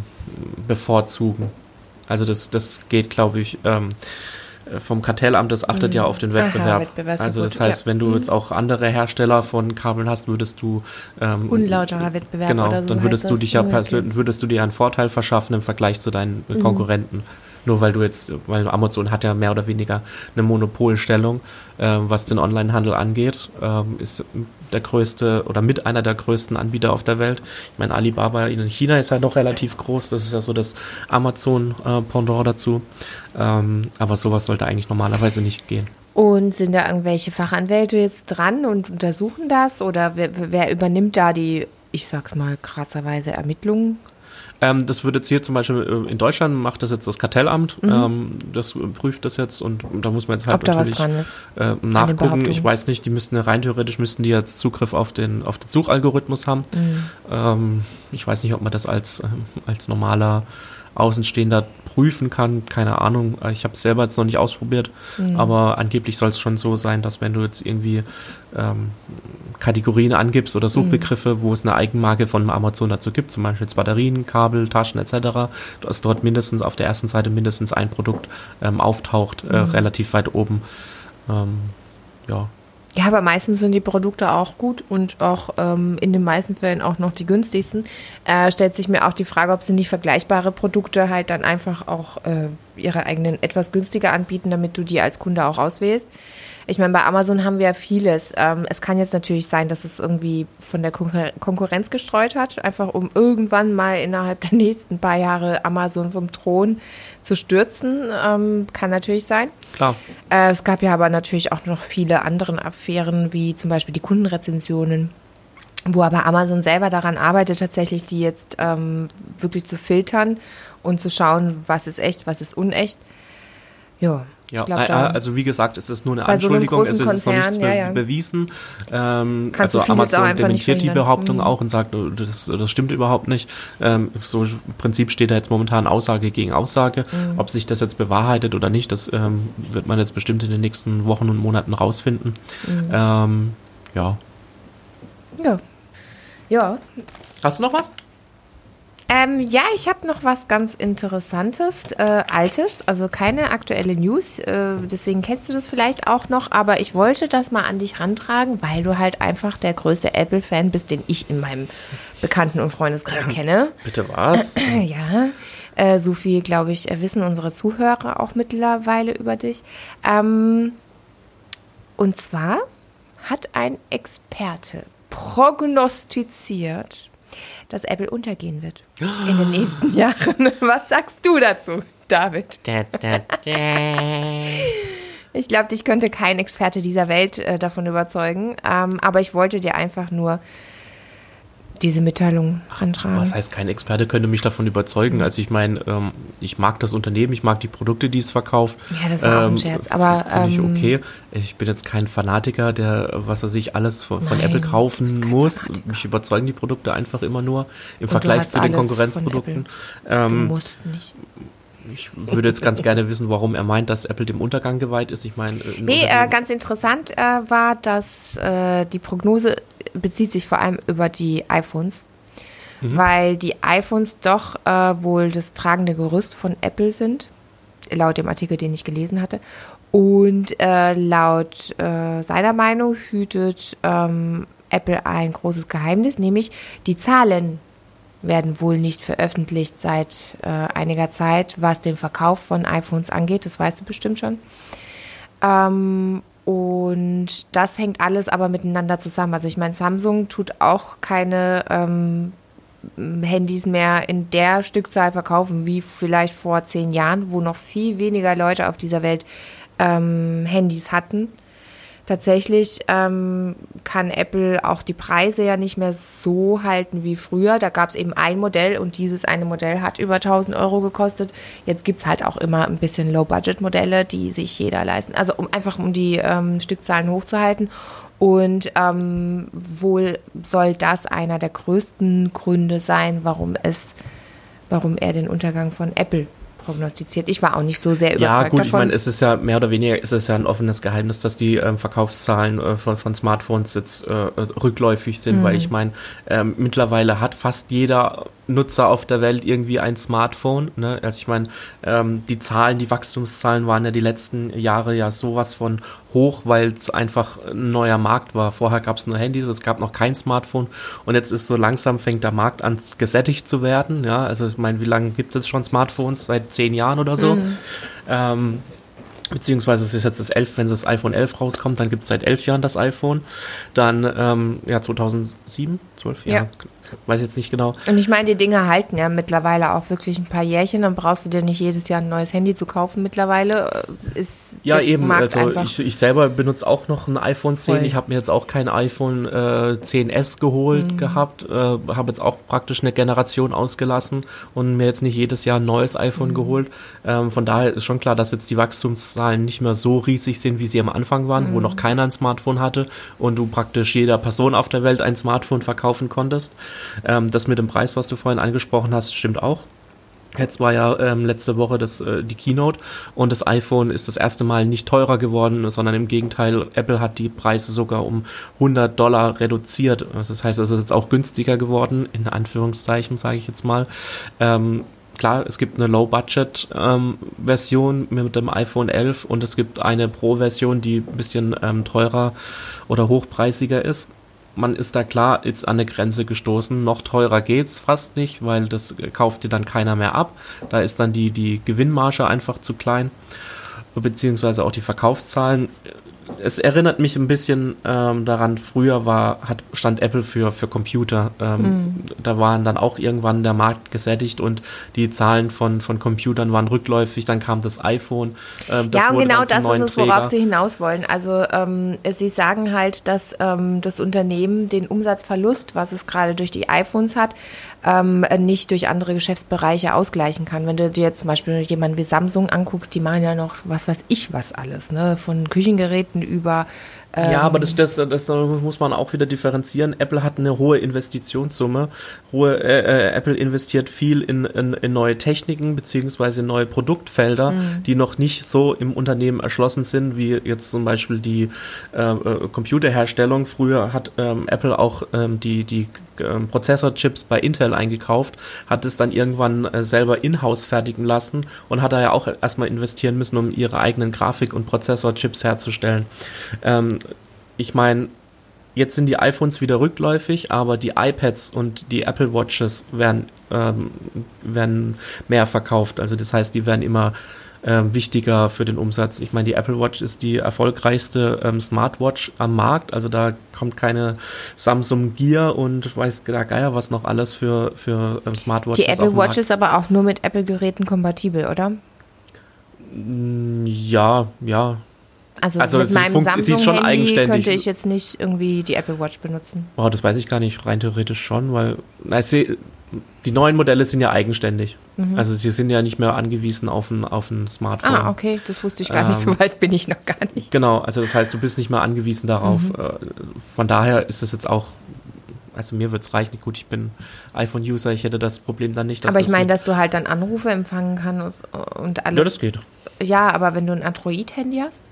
bevorzugen. Also das, das geht, glaube ich, ähm, vom Kartellamt, das achtet ja auf den Mhm. Aha, Wettbewerb. Wettbewerbsverbot, also das heißt, ja. wenn Mhm. du jetzt auch andere Hersteller von Kabeln hast, würdest du ähm, unlauterer Wettbewerb genau, so. dann würdest du dich ja Mhm, würdest du dir einen Vorteil verschaffen im Vergleich zu deinen Mhm. Konkurrenten. Nur weil du jetzt, weil Amazon hat ja mehr oder weniger eine Monopolstellung, ähm, was den Onlinehandel angeht, ähm, ist der größte oder mit einer der größten Anbieter auf der Welt. Ich meine, Alibaba in China ist ja noch relativ groß, das ist ja so das Amazon-Pendant dazu. Ähm, aber sowas sollte eigentlich normalerweise nicht gehen. Und sind da irgendwelche Fachanwälte jetzt dran und untersuchen das? Oder wer, wer übernimmt da die, ich sag's mal krasserweise, Ermittlungen? Ähm, das wird jetzt hier zum Beispiel äh, in Deutschland macht das jetzt das Kartellamt, ähm, das prüft das jetzt und, da muss man jetzt halt Mhm. Ob natürlich äh, nachgucken. Ich weiß nicht, die müssten rein theoretisch müssten die jetzt Zugriff auf den auf den Suchalgorithmus haben. Mhm. Ähm, ich weiß nicht, ob man das als ähm, als normaler Außenstehender prüfen kann, keine Ahnung. Ich habe es selber jetzt noch nicht ausprobiert, Mhm. aber angeblich soll es schon so sein, dass wenn du jetzt irgendwie ähm, Kategorien angibst oder Suchbegriffe, wo es eine Eigenmarke von Amazon dazu gibt, zum Beispiel jetzt Batterien, Kabel, Taschen etc., dass dort mindestens auf der ersten Seite mindestens ein Produkt ähm, auftaucht, äh, relativ weit oben. Ähm, ja, Ja, aber meistens sind die Produkte auch gut und auch ähm, in den meisten Fällen auch noch die günstigsten. Äh, stellt sich mir auch die Frage, ob sie nicht vergleichbare Produkte halt dann einfach auch äh, ihre eigenen etwas günstiger anbieten, damit du die als Kunde auch auswählst. Ich meine, bei Amazon haben wir ja vieles. Ähm, es kann jetzt natürlich sein, dass es irgendwie von der Konkur Konkurrenz gestreut hat, einfach um irgendwann mal innerhalb der nächsten paar Jahre Amazon vom Thron zu stürzen. Ähm, kann natürlich sein. Klar. Äh, es gab ja aber natürlich auch noch viele andere Affären, wie zum Beispiel die Kundenrezensionen wo aber Amazon selber daran arbeitet, tatsächlich die jetzt ähm, wirklich zu filtern und zu schauen, was ist echt, was ist unecht. Ja, ja, glaub, äh, also wie gesagt, es ist nur eine Bei so Anschuldigung, es ist noch nichts Konzern, ja, ja. bewiesen. Ähm, also Amazon dementiert die. Behauptung Mhm. auch und sagt, oh, das, das stimmt überhaupt nicht. Ähm, so im Prinzip steht da jetzt momentan Aussage gegen Aussage. Mhm. Ob sich das jetzt bewahrheitet oder nicht, das ähm, wird man jetzt bestimmt in den nächsten Wochen und Monaten rausfinden. Mhm. Ähm, ja. ja. Ja, Hast du noch was? Ähm, ja, ich habe noch was ganz Interessantes, äh, Altes, also keine aktuelle News, äh, deswegen kennst du das vielleicht auch noch, aber ich wollte das mal an dich rantragen, weil du halt einfach der größte Apple-Fan bist, den ich in meinem Bekannten- und Freundeskreis kenne. Bitte was? <clears throat> Ja, äh, so viel, glaube ich, wissen unsere Zuhörer auch mittlerweile über dich. Ähm, und zwar hat ein Experte prognostiziert, dass Apple untergehen wird in den nächsten <gasps> Jahren. Was sagst du dazu, David? Da, da, da. Ich glaube, dich könnte kein Experte dieser Welt äh, davon überzeugen, ähm, aber ich wollte dir einfach nur diese Mitteilung rantragen. Was heißt, kein Experte könnte mich davon überzeugen? Also ich meine, ähm, ich mag das Unternehmen, ich mag die Produkte, die es verkauft. Ja, das war auch ein Scherz, aber, Finde ich ähm, okay. Ich bin jetzt kein Fanatiker, der, was er sich alles von, von Nein, Apple du kaufen muss. Fanatiker. Mich überzeugen die Produkte einfach immer nur im du Vergleich zu den Konkurrenzprodukten. Du Ähm, musst nicht. ich würde jetzt ganz gerne wissen, warum er meint, dass Apple dem Untergang geweiht ist. Ich meine, äh, Nee, äh, ganz interessant äh, war, dass äh, die Prognose bezieht sich vor allem über die iPhones, weil die iPhones doch äh, wohl das tragende Gerüst von Apple sind, laut dem Artikel, den ich gelesen hatte. Und äh, laut äh, seiner Meinung hütet ähm, Apple ein großes Geheimnis, nämlich die Zahlen werden wohl nicht veröffentlicht seit äh, einiger Zeit, was den Verkauf von iPhones angeht. Das weißt du bestimmt schon. Ähm, und das hängt alles aber miteinander zusammen. Also ich meine, Samsung tut auch keine ähm, Handys mehr in der Stückzahl verkaufen wie vielleicht vor zehn Jahren, wo noch viel weniger Leute auf dieser Welt ähm, Handys hatten. Tatsächlich ähm, kann Apple auch die Preise ja nicht mehr so halten wie früher. Da gab es eben ein Modell und dieses eine Modell hat über 1000 Euro gekostet. Jetzt gibt es halt auch immer ein bisschen Low-Budget-Modelle, die sich jeder leisten. Also um einfach um die ähm, Stückzahlen hochzuhalten. Und ähm, wohl soll das einer der größten Gründe sein, warum es, warum er den Untergang von Apple prognostiziert. Ich war auch nicht so sehr überzeugt Ja, gut, davon. ich meine, es ist ja mehr oder weniger, es ist ja ein offenes Geheimnis, dass die ähm, Verkaufszahlen äh, von, von Smartphones jetzt äh, rückläufig sind, Mhm. weil ich meine, ähm, mittlerweile hat fast jeder Nutzer auf der Welt irgendwie ein Smartphone. Ne? Also ich meine, ähm, die Zahlen, die Wachstumszahlen waren ja die letzten Jahre ja sowas von hoch, weil es einfach ein neuer Markt war. Vorher gab es nur Handys, es gab noch kein Smartphone und jetzt ist so langsam fängt der Markt an gesättigt zu werden. Ja, also ich meine, wie lange gibt es jetzt schon Smartphones? Seit zehn Jahren oder so. Ähm, beziehungsweise es ist jetzt das 11, wenn das iPhone 11 rauskommt, dann gibt es seit elf Jahren das iPhone. Dann, ähm, ja, 2007, 12, ja, Ja. Weiß jetzt nicht genau. Und ich meine, die Dinge halten ja mittlerweile auch wirklich ein paar Jährchen. Dann brauchst du dir nicht jedes Jahr ein neues Handy zu kaufen. Mittlerweile äh, ist Ja, eben. Markt Also ich, ich selber benutze auch noch ein iPhone 10. Voll. Ich habe mir jetzt auch kein iPhone äh, 10S geholt Mhm. gehabt. Äh, habe jetzt auch praktisch eine Generation ausgelassen und mir jetzt nicht jedes Jahr ein neues iPhone Mhm. geholt. Ähm, von daher ist schon klar, dass jetzt die Wachstumszahlen nicht mehr so riesig sind, wie sie am Anfang waren, Mhm. wo noch keiner ein Smartphone hatte und du praktisch jeder Person auf der Welt ein Smartphone verkaufen konntest. Ähm, das mit dem Preis, was du vorhin angesprochen hast, stimmt auch. Jetzt war ja ähm, letzte Woche das, äh, die Keynote und das iPhone ist das erste Mal nicht teurer geworden, sondern im Gegenteil, Apple hat die Preise sogar um 100 Dollar reduziert. Das heißt, es ist jetzt auch günstiger geworden, in Anführungszeichen sage ich jetzt mal. Ähm, klar, es gibt eine Low-Budget-Version mit dem iPhone 11 und es gibt eine Pro-Version, die ein bisschen ähm, teurer oder hochpreisiger ist man ist da klar jetzt an eine Grenze gestoßen. Noch teurer geht's fast nicht, weil das kauft dir dann keiner mehr ab. Da ist dann die, die Gewinnmarge einfach zu klein. Beziehungsweise auch die Verkaufszahlen. Es erinnert mich ein bisschen ähm, daran, früher war, hat, stand Apple für, für Computer. Ähm, mhm. Da waren dann auch irgendwann der Markt gesättigt und die Zahlen von, von Computern waren rückläufig, dann kam das iPhone. Ähm, das ja, und genau das ist es, worauf sie hinaus wollen. Also ähm, sie sagen halt, dass ähm, das Unternehmen den Umsatzverlust, was es gerade durch die iPhones hat, ähm, nicht durch andere Geschäftsbereiche ausgleichen kann. Wenn du dir jetzt zum Beispiel jemanden wie Samsung anguckst, die machen ja noch was weiß ich was alles, ne? Von Küchengeräten über ja, aber das, das, das, muss man auch wieder differenzieren. Apple hat eine hohe Investitionssumme. Hohe, äh, äh, Apple investiert viel in, in, in neue Techniken beziehungsweise neue Produktfelder, mhm. die noch nicht so im Unternehmen erschlossen sind, wie jetzt zum Beispiel die äh, äh Computerherstellung. Früher hat ähm, Apple auch ähm, die, die ähm, Prozessorchips bei Intel eingekauft, hat es dann irgendwann äh, selber in-house fertigen lassen und hat da ja auch erstmal investieren müssen, um ihre eigenen Grafik- und Prozessorchips herzustellen. Ähm, ich meine, jetzt sind die iPhones wieder rückläufig, aber die iPads und die Apple Watches werden, ähm, werden mehr verkauft. Also das heißt, die werden immer ähm, wichtiger für den Umsatz. Ich meine, die Apple Watch ist die erfolgreichste ähm, Smartwatch am Markt. Also da kommt keine Samsung Gear und weiß der Geier was noch alles für, für ähm, Smartwatches. Die Apple Watch ist aber auch nur mit Apple-Geräten kompatibel, oder? Mm, ja, ja. Also, also mit meinem Samsung sie schon Handy eigenständig. könnte ich jetzt nicht irgendwie die Apple Watch benutzen. Oh, das weiß ich gar nicht, rein theoretisch schon, weil na, sie, die neuen Modelle sind ja eigenständig. Mhm. Also sie sind ja nicht mehr angewiesen auf ein, auf ein Smartphone. Ah, okay, das wusste ich gar ähm, nicht, so weit bin ich noch gar nicht. Genau, also das heißt, du bist nicht mehr angewiesen darauf. Mhm. Äh, von daher ist es jetzt auch also mir wird es reichen. Gut, ich bin iPhone-User, ich hätte das Problem dann nicht. aber ich meine, dass du halt dann Anrufe empfangen kannst und alles. Ja, das geht. Ja, aber wenn du ein Android-Handy hast?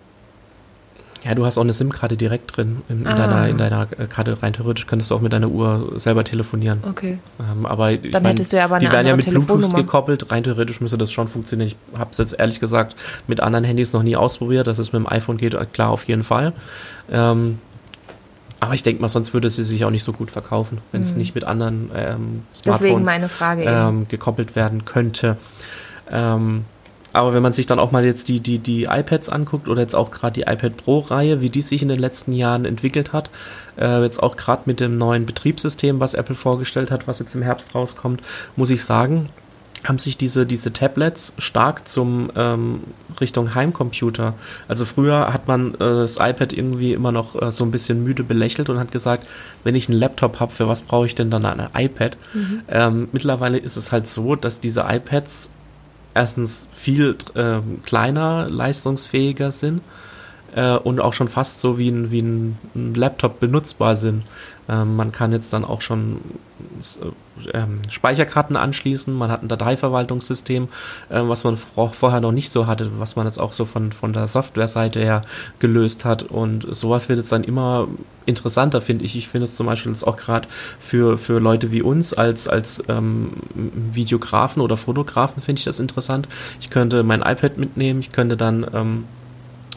Ja, du hast auch eine SIM-Karte direkt drin in, in ah. deiner, in deiner äh, Karte. Rein theoretisch könntest du auch mit deiner Uhr selber telefonieren. Okay. Ähm, aber Dann mein, hättest du ja aber eine Die werden ja mit Bluetooth gekoppelt. Rein theoretisch müsste das schon funktionieren. Ich habe es jetzt ehrlich gesagt mit anderen Handys noch nie ausprobiert. Dass es mit dem iPhone geht, äh, klar, auf jeden Fall. Ähm, aber ich denke mal, sonst würde sie sich auch nicht so gut verkaufen, wenn es hm. nicht mit anderen ähm, Smartphones ähm, gekoppelt werden könnte. Ähm, aber wenn man sich dann auch mal jetzt die, die, die iPads anguckt oder jetzt auch gerade die iPad Pro-Reihe, wie die sich in den letzten Jahren entwickelt hat, äh, jetzt auch gerade mit dem neuen Betriebssystem, was Apple vorgestellt hat, was jetzt im Herbst rauskommt, muss ich sagen, haben sich diese, diese Tablets stark zum ähm, Richtung Heimcomputer. Also früher hat man äh, das iPad irgendwie immer noch äh, so ein bisschen müde belächelt und hat gesagt, wenn ich einen Laptop habe, für was brauche ich denn dann ein iPad? Mhm. Ähm, mittlerweile ist es halt so, dass diese iPads erstens viel äh, kleiner, leistungsfähiger sind äh, und auch schon fast so wie ein, wie ein, Laptop benutzbar sind. Ähm, man kann jetzt dann auch schon ähm, Speicherkarten anschließen, man hat ein Dateiverwaltungssystem, äh, was man vorher noch nicht so hatte, was man jetzt auch so von, von der Softwareseite her gelöst hat und sowas wird jetzt dann immer interessanter, finde ich. Ich finde es zum Beispiel jetzt auch gerade für, für Leute wie uns als, als ähm, Videografen oder Fotografen finde ich das interessant. Ich könnte mein iPad mitnehmen, ich könnte dann ähm,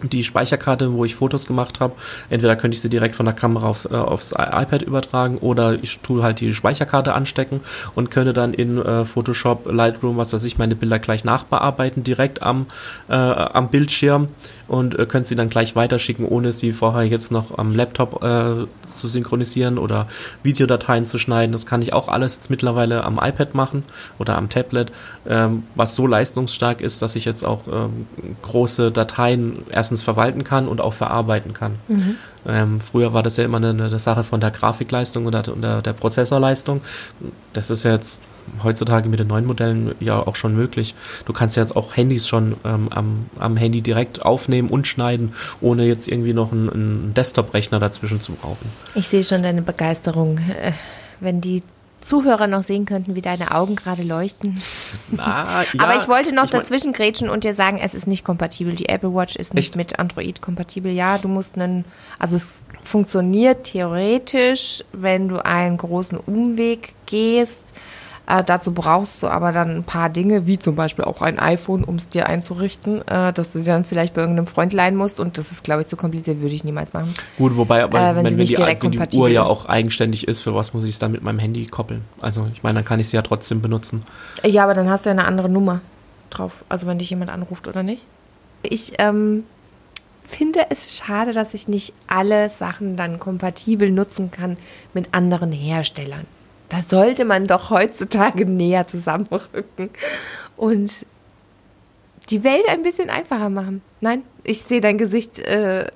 die Speicherkarte, wo ich Fotos gemacht habe. Entweder könnte ich sie direkt von der Kamera aufs, äh, aufs iPad übertragen oder ich tue halt die Speicherkarte anstecken und könnte dann in äh, Photoshop, Lightroom, was weiß ich, meine Bilder gleich nachbearbeiten, direkt am, äh, am Bildschirm und äh, könnt sie dann gleich weiterschicken, ohne sie vorher jetzt noch am Laptop äh, zu synchronisieren oder Videodateien zu schneiden. Das kann ich auch alles jetzt mittlerweile am iPad machen oder am Tablet, ähm, was so leistungsstark ist, dass ich jetzt auch ähm, große Dateien erstens verwalten kann und auch verarbeiten kann. Mhm. Ähm, früher war das ja immer eine, eine Sache von der Grafikleistung oder, oder der Prozessorleistung. Das ist ja jetzt heutzutage mit den neuen Modellen ja auch schon möglich. Du kannst ja jetzt auch Handys schon ähm, am, am Handy direkt aufnehmen und schneiden, ohne jetzt irgendwie noch einen, einen Desktop-Rechner dazwischen zu brauchen. Ich sehe schon deine Begeisterung. Äh, wenn die Zuhörer noch sehen könnten, wie deine Augen gerade leuchten. <laughs> Na, <laughs> ja, Aber ich wollte noch ich dazwischen grätschen und dir sagen, es ist nicht kompatibel. Die Apple Watch ist nicht echt? mit Android kompatibel. Ja, du musst einen, also es funktioniert theoretisch, wenn du einen großen Umweg gehst äh, dazu brauchst du aber dann ein paar Dinge, wie zum Beispiel auch ein iPhone, um es dir einzurichten, äh, dass du sie dann vielleicht bei irgendeinem Freund leihen musst. Und das ist, glaube ich, zu kompliziert, würde ich niemals machen. Gut, wobei, aber äh, wenn, wenn, wenn, die, wenn die Uhr ja auch eigenständig ist, für was muss ich es dann mit meinem Handy koppeln? Also ich meine, dann kann ich sie ja trotzdem benutzen. Ja, aber dann hast du ja eine andere Nummer drauf. Also wenn dich jemand anruft oder nicht. Ich ähm, finde es schade, dass ich nicht alle Sachen dann kompatibel nutzen kann mit anderen Herstellern. Da sollte man doch heutzutage <laughs> näher zusammenrücken und die Welt ein bisschen einfacher machen. Nein, ich sehe dein Gesicht. Äh,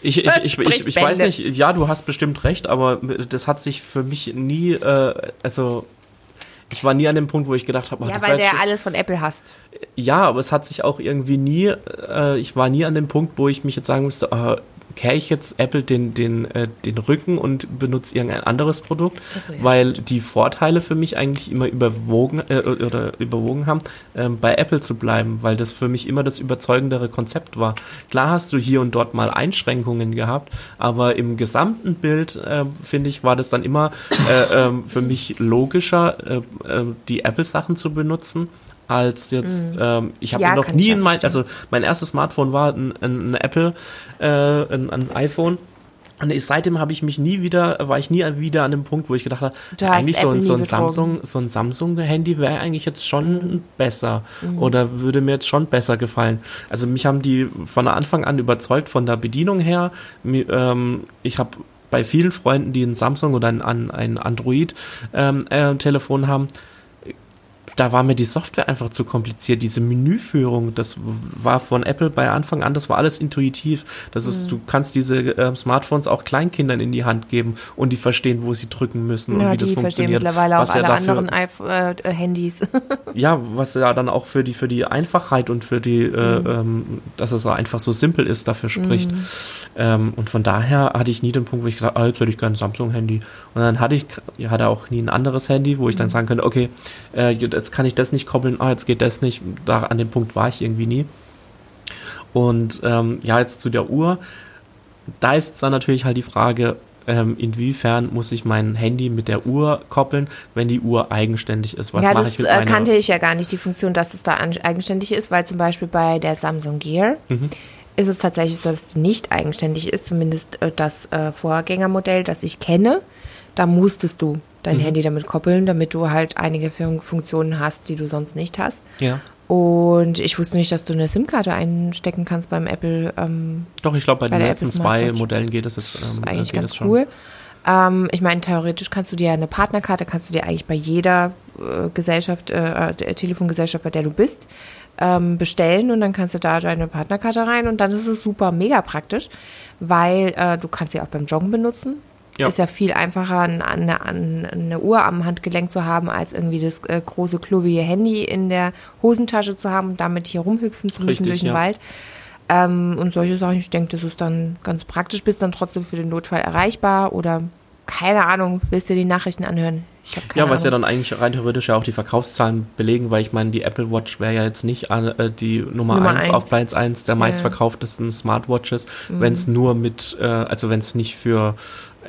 ich, ich, <laughs> ich, ich, ich weiß nicht, ja, du hast bestimmt recht, aber das hat sich für mich nie, äh, also ich war nie an dem Punkt, wo ich gedacht habe, ja, weil der alles von Apple hast. Ja, aber es hat sich auch irgendwie nie, äh, ich war nie an dem Punkt, wo ich mich jetzt sagen müsste, äh, kehre ich jetzt Apple den, den, äh, den Rücken und benutze irgendein anderes Produkt, so, ja, weil stimmt. die Vorteile für mich eigentlich immer überwogen äh, oder überwogen haben, äh, bei Apple zu bleiben, weil das für mich immer das überzeugendere Konzept war. Klar hast du hier und dort mal Einschränkungen gehabt, aber im gesamten Bild, äh, finde ich, war das dann immer äh, äh, für mich logischer, äh, äh, die Apple-Sachen zu benutzen als jetzt, mhm. ähm, ich habe ja, noch nie in mein, also mein erstes Smartphone war ein, ein, ein Apple, äh, ein, ein iPhone und ich, seitdem habe ich mich nie wieder, war ich nie wieder an dem Punkt, wo ich gedacht habe, eigentlich so, so, ein Samsung, so ein Samsung-Handy wäre eigentlich jetzt schon mhm. besser mhm. oder würde mir jetzt schon besser gefallen. Also mich haben die von Anfang an überzeugt von der Bedienung her. Ähm, ich habe bei vielen Freunden, die ein Samsung oder ein, ein Android-Telefon ähm, äh, haben, da war mir die Software einfach zu kompliziert. Diese Menüführung, das war von Apple bei Anfang an, das war alles intuitiv. Das ist, mhm. du kannst diese äh, Smartphones auch Kleinkindern in die Hand geben und die verstehen, wo sie drücken müssen ja, und wie das funktioniert. mittlerweile auch alle ja dafür, anderen äh, äh, Handys. <laughs> ja, was ja dann auch für die für die Einfachheit und für die, äh, mhm. ähm, dass es einfach so simpel ist, dafür spricht. Mhm. Ähm, und von daher hatte ich nie den Punkt, wo ich gesagt, ah, jetzt hätte ich gerne ein Samsung-Handy. Und dann hatte ich, hatte auch nie ein anderes Handy, wo ich dann mhm. sagen könnte, okay, äh, jetzt jetzt kann ich das nicht koppeln, ah, jetzt geht das nicht. Da an dem Punkt war ich irgendwie nie. Und ähm, ja, jetzt zu der Uhr. Da ist dann natürlich halt die Frage, ähm, inwiefern muss ich mein Handy mit der Uhr koppeln, wenn die Uhr eigenständig ist? Was ja, mache ich mit äh, meiner kannte ich ja gar nicht, die Funktion, dass es da eigenständig ist, weil zum Beispiel bei der Samsung Gear mhm. ist es tatsächlich so, dass es nicht eigenständig ist, zumindest äh, das äh, Vorgängermodell, das ich kenne. Da musstest du dein mhm. Handy damit koppeln, damit du halt einige Funktionen hast, die du sonst nicht hast. Ja. Und ich wusste nicht, dass du eine SIM-Karte einstecken kannst beim Apple. Ähm, Doch, ich glaube, bei, bei den letzten zwei Modellen geht das jetzt. Ähm, eigentlich geht ganz das cool. Ähm, ich meine, theoretisch kannst du dir eine Partnerkarte, kannst du dir eigentlich bei jeder äh, Gesellschaft, äh, äh, Telefongesellschaft, bei der du bist, ähm, bestellen und dann kannst du da deine Partnerkarte rein und dann ist es super mega praktisch, weil äh, du kannst sie auch beim Joggen benutzen. Ja. Ist ja viel einfacher, eine, eine, Uhr am Handgelenk zu haben, als irgendwie das äh, große, klobige Handy in der Hosentasche zu haben und damit hier rumhüpfen zu müssen Richtig, durch den ja. Wald. Ähm, und solche Sachen, ich denke, das ist dann ganz praktisch, bist dann trotzdem für den Notfall erreichbar oder keine Ahnung, willst du die Nachrichten anhören? Ja, was ja dann eigentlich rein theoretisch ja auch die Verkaufszahlen belegen, weil ich meine, die Apple Watch wäre ja jetzt nicht äh, die Nummer, Nummer 1 auf Platz 1 der meistverkauftesten Smartwatches, mhm. wenn es nur mit, äh, also wenn es nicht für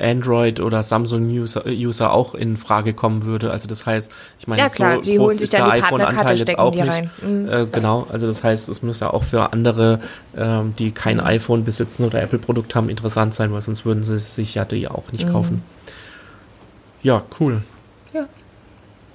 Android oder Samsung-User User auch in Frage kommen würde. Also das heißt, ich meine, ja, klar, so groß ist der iPhone-Anteil jetzt auch nicht. Mhm. Äh, genau, also das heißt, es muss ja auch für andere, ähm, die kein mhm. iPhone besitzen oder Apple-Produkt haben, interessant sein, weil sonst würden sie sich ja die auch nicht mhm. kaufen. Ja, cool.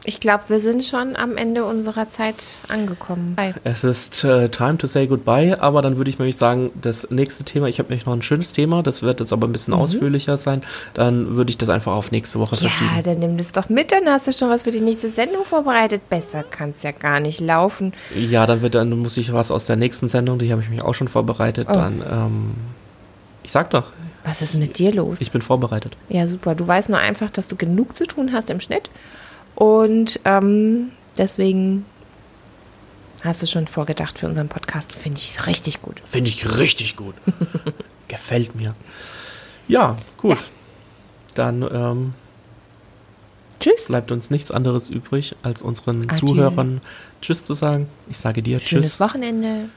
Ich glaube, wir sind schon am Ende unserer Zeit angekommen. Es ist äh, time to say goodbye, aber dann würde ich nämlich sagen, das nächste Thema, ich habe nämlich noch ein schönes Thema, das wird jetzt aber ein bisschen mhm. ausführlicher sein, dann würde ich das einfach auf nächste Woche verschieben. Ja, dann nimm das doch mit, dann hast du schon was für die nächste Sendung vorbereitet. Besser kann es ja gar nicht laufen. Ja, dann wird dann muss ich was aus der nächsten Sendung, die habe ich mich auch schon vorbereitet, oh. dann ähm, ich sag doch. Was ist mit dir los? Ich bin vorbereitet. Ja, super. Du weißt nur einfach, dass du genug zu tun hast im Schnitt und ähm, deswegen hast du schon vorgedacht für unseren Podcast. Finde ich richtig gut. Finde ich richtig gut. <laughs> Gefällt mir. Ja, gut. Ja. Dann ähm, Tschüss. bleibt uns nichts anderes übrig, als unseren Adieu. Zuhörern Tschüss zu sagen. Ich sage dir Schönes Tschüss. Wochenende.